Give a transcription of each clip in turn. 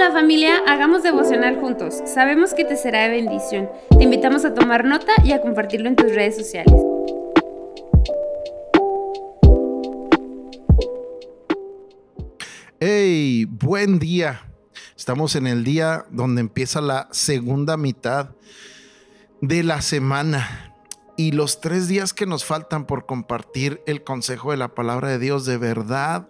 Hola familia, hagamos devocional juntos. Sabemos que te será de bendición. Te invitamos a tomar nota y a compartirlo en tus redes sociales. Hey, buen día. Estamos en el día donde empieza la segunda mitad de la semana. Y los tres días que nos faltan por compartir el consejo de la palabra de Dios, de verdad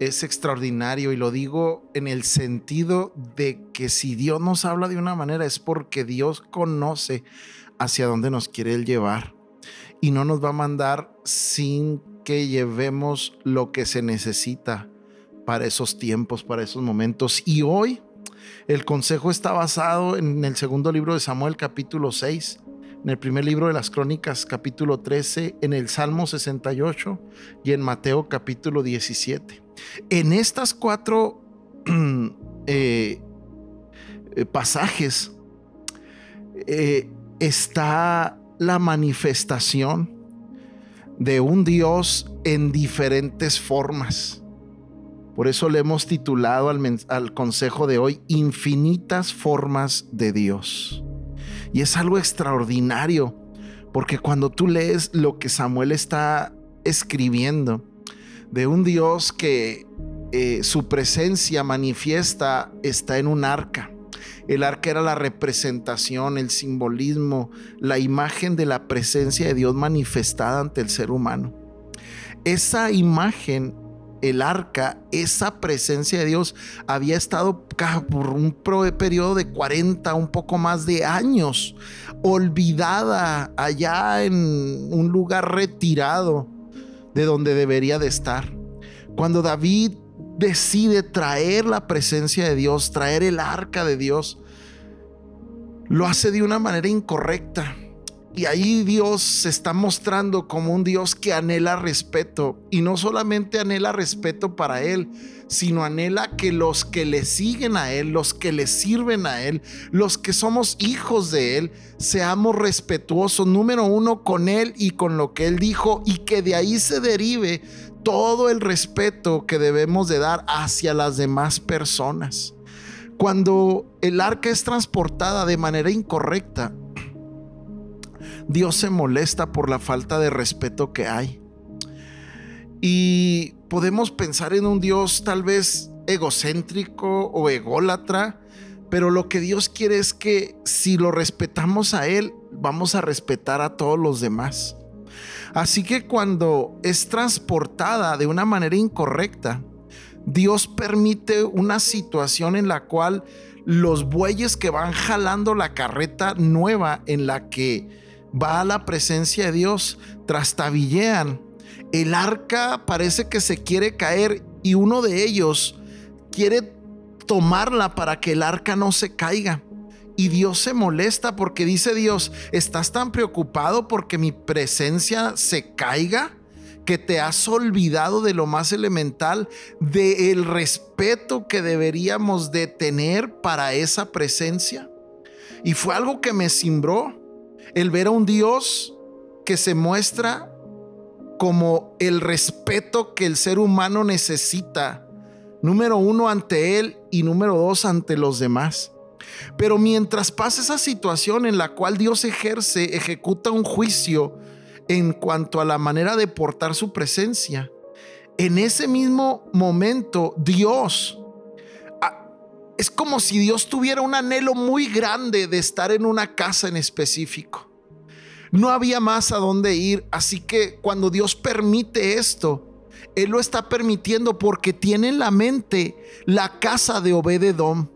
es extraordinario y lo digo en el sentido de que si Dios nos habla de una manera es porque Dios conoce hacia dónde nos quiere Él llevar y no nos va a mandar sin que llevemos lo que se necesita para esos tiempos, para esos momentos. Y hoy el consejo está basado en el segundo libro de Samuel capítulo 6 en el primer libro de las Crónicas capítulo 13, en el Salmo 68 y en Mateo capítulo 17. En estas cuatro eh, eh, pasajes eh, está la manifestación de un Dios en diferentes formas. Por eso le hemos titulado al, al, consejo de hoy Infinitas formas de Dios. Y es algo extraordinario, porque cuando tú lees lo que Samuel está escribiendo, de un Dios que eh, su presencia manifiesta está en un arca. El arca era la representación, el simbolismo, la imagen de la presencia de Dios manifestada ante el ser humano. Esa imagen, el arca, esa presencia de Dios había estado por un periodo de 40, un poco más de años, olvidada allá en un lugar retirado de donde debería de estar. Cuando David decide traer la presencia de Dios, traer el arca de Dios, lo hace de una manera incorrecta. Y ahí Dios se está mostrando como un Dios que anhela respeto. Y no solamente anhela respeto para Él, sino anhela que los que le siguen a Él, los que le sirven a Él, los que somos hijos de Él, seamos respetuosos, número uno, con Él y con lo que Él dijo. Y que de ahí se derive todo el respeto que debemos de dar hacia las demás personas. Cuando el arca es transportada de manera incorrecta, Dios se molesta por la falta de respeto que hay. Y podemos pensar en un Dios tal vez egocéntrico o ególatra, pero lo que Dios quiere es que si lo respetamos a Él, vamos a respetar a todos los demás. Así que cuando es transportada de una manera incorrecta, Dios permite una situación en la cual los bueyes que van jalando la carreta nueva en la que va a la presencia de Dios, trastabillean. El arca parece que se quiere caer y uno de ellos quiere tomarla para que el arca no se caiga. Y Dios se molesta porque dice Dios, ¿estás tan preocupado porque mi presencia se caiga? que te has olvidado de lo más elemental, del respeto que deberíamos de tener para esa presencia. Y fue algo que me cimbró el ver a un Dios que se muestra como el respeto que el ser humano necesita, número uno ante él y número dos ante los demás. Pero mientras pasa esa situación en la cual Dios ejerce, ejecuta un juicio en cuanto a la manera de portar su presencia, en ese mismo momento Dios ah, es como si Dios tuviera un anhelo muy grande de estar en una casa en específico. No había más a dónde ir, así que cuando Dios permite esto, Él lo está permitiendo porque tiene en la mente la casa de Obededom.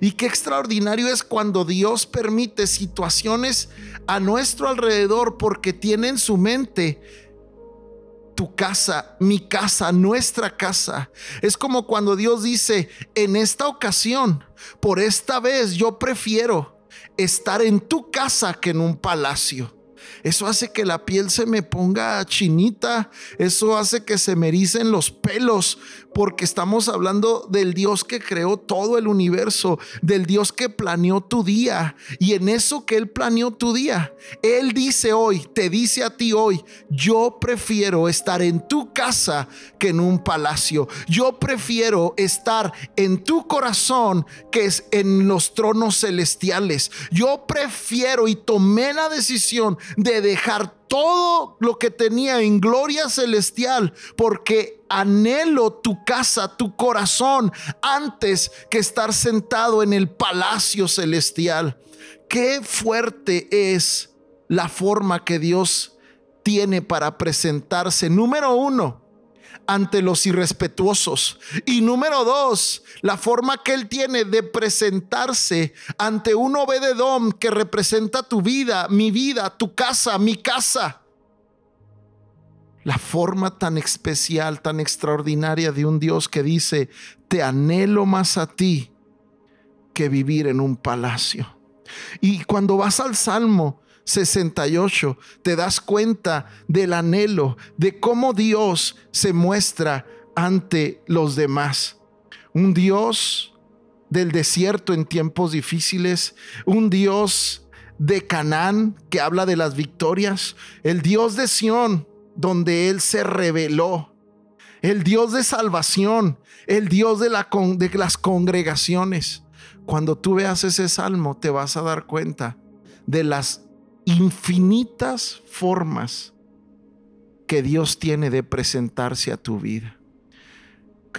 Y qué extraordinario es cuando Dios permite situaciones a nuestro alrededor porque tiene en su mente tu casa, mi casa, nuestra casa. Es como cuando Dios dice, en esta ocasión, por esta vez yo prefiero estar en tu casa que en un palacio. Eso hace que la piel se me ponga chinita, eso hace que se me ericen los pelos, porque estamos hablando del Dios que creó todo el universo, del Dios que planeó tu día. Y en eso que Él planeó tu día, Él dice hoy, te dice a ti hoy, yo prefiero estar en tu casa que en un palacio. Yo prefiero estar en tu corazón que en los tronos celestiales. Yo prefiero y tomé la decisión de dejar todo lo que tenía en gloria celestial, porque anhelo tu casa, tu corazón, antes que estar sentado en el palacio celestial. Qué fuerte es la forma que Dios tiene para presentarse. Número uno, ante los irrespetuosos. Y número dos, la forma que Él tiene de presentarse ante un obededón que representa tu vida, mi vida, tu casa, mi casa. La forma tan especial, tan extraordinaria de un Dios que dice, te anhelo más a ti que vivir en un palacio. Y cuando vas al Salmo 68, te das cuenta del anhelo, de cómo Dios se muestra ante los demás. Un Dios del desierto en tiempos difíciles, un Dios de Canaán que habla de las victorias, el Dios de Sión donde Él se reveló, el Dios de salvación, el Dios de, de las congregaciones. Cuando tú veas ese salmo te vas a dar cuenta de las infinitas formas que Dios tiene de presentarse a tu vida.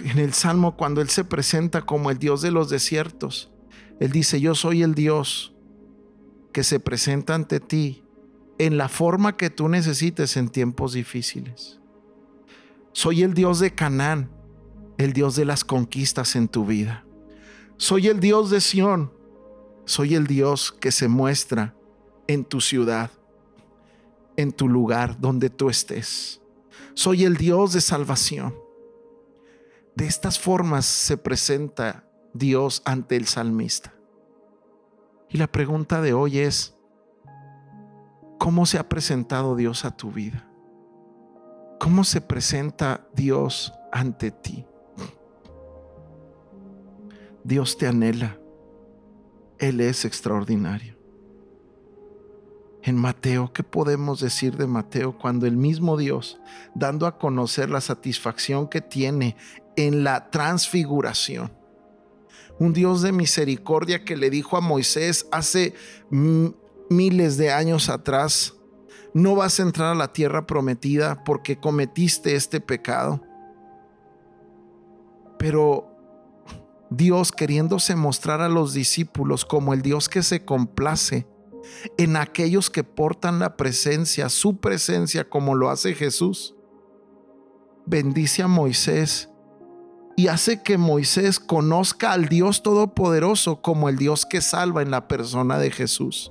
En el Salmo, cuando Él se presenta como el Dios de los desiertos, Él dice, yo soy el Dios que se presenta ante ti en la forma que tú necesites en tiempos difíciles. Soy el Dios de Canaán, el Dios de las conquistas en tu vida. Soy el Dios de Sión, soy el Dios que se muestra en tu ciudad, en tu lugar donde tú estés. Soy el Dios de salvación. De estas formas se presenta Dios ante el salmista. Y la pregunta de hoy es, ¿cómo se ha presentado Dios a tu vida? ¿Cómo se presenta Dios ante ti? Dios te anhela. Él es extraordinario en Mateo, ¿qué podemos decir de Mateo cuando el mismo Dios, dando a conocer la satisfacción que tiene en la transfiguración, un Dios de misericordia que le dijo a Moisés hace miles de años atrás, no vas a entrar a la tierra prometida porque cometiste este pecado. Pero Dios queriéndose mostrar a los discípulos como el Dios que se complace en aquellos que portan la presencia, su presencia como lo hace Jesús. Bendice a Moisés y hace que Moisés conozca al Dios Todopoderoso como el Dios que salva en la persona de Jesús.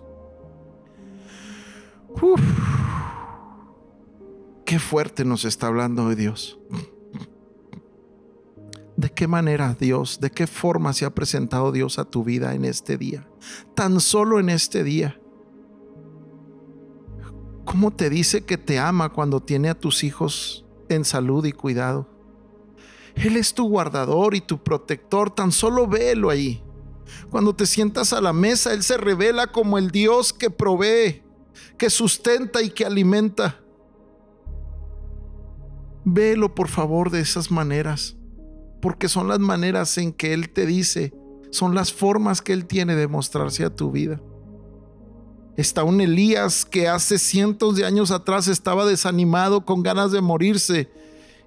qué fuerte nos está hablando de Dios. ¿De qué manera Dios, de qué forma se ha presentado Dios a tu vida en este día? Tan solo en este día. ¿Cómo te dice que te ama cuando tiene a tus hijos en salud y cuidado? Él es tu guardador y tu protector, tan solo velo ahí. Cuando te sientas a la mesa, Él se revela como el Dios que provee, que sustenta y que alimenta. Velo por favor de esas maneras, porque son las maneras en que Él te dice, son las formas que Él tiene de mostrarse a tu vida. Está un Elías que hace cientos de años atrás estaba desanimado con ganas de morirse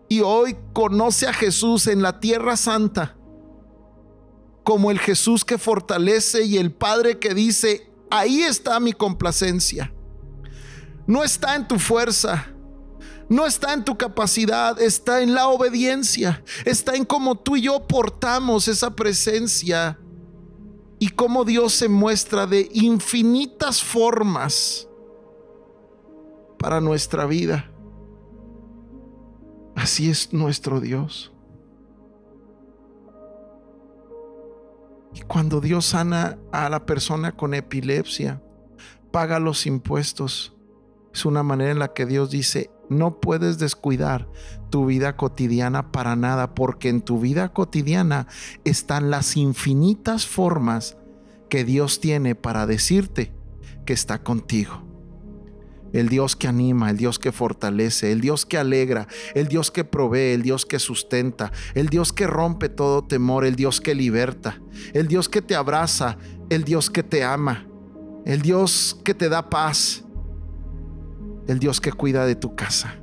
y hoy conoce a Jesús en la tierra santa como el Jesús que fortalece y el Padre que dice, ahí está mi complacencia. No está en tu fuerza, no está en tu capacidad, está en la obediencia, está en cómo tú y yo portamos esa presencia cómo Dios se muestra de infinitas formas para nuestra vida. Así es nuestro Dios. Y cuando Dios sana a la persona con epilepsia, paga los impuestos, es una manera en la que Dios dice, no puedes descuidar tu vida cotidiana para nada, porque en tu vida cotidiana están las infinitas formas que Dios tiene para decirte que está contigo. El Dios que anima, el Dios que fortalece, el Dios que alegra, el Dios que provee, el Dios que sustenta, el Dios que rompe todo temor, el Dios que liberta, el Dios que te abraza, el Dios que te ama, el Dios que te da paz, el Dios que cuida de tu casa,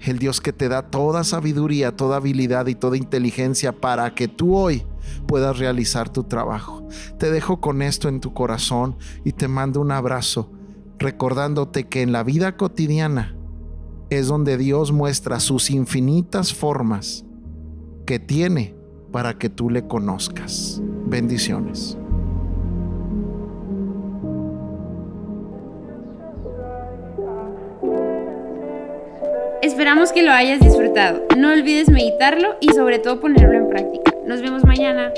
el Dios que te da toda sabiduría, toda habilidad y toda inteligencia para que tú hoy puedas realizar tu trabajo. Te dejo con esto en tu corazón y te mando un abrazo, recordándote que en la vida cotidiana es donde Dios muestra sus infinitas formas que tiene para que tú le conozcas. Bendiciones. Esperamos que lo hayas disfrutado. No olvides meditarlo y sobre todo ponerlo en práctica. Nos vemos mañana.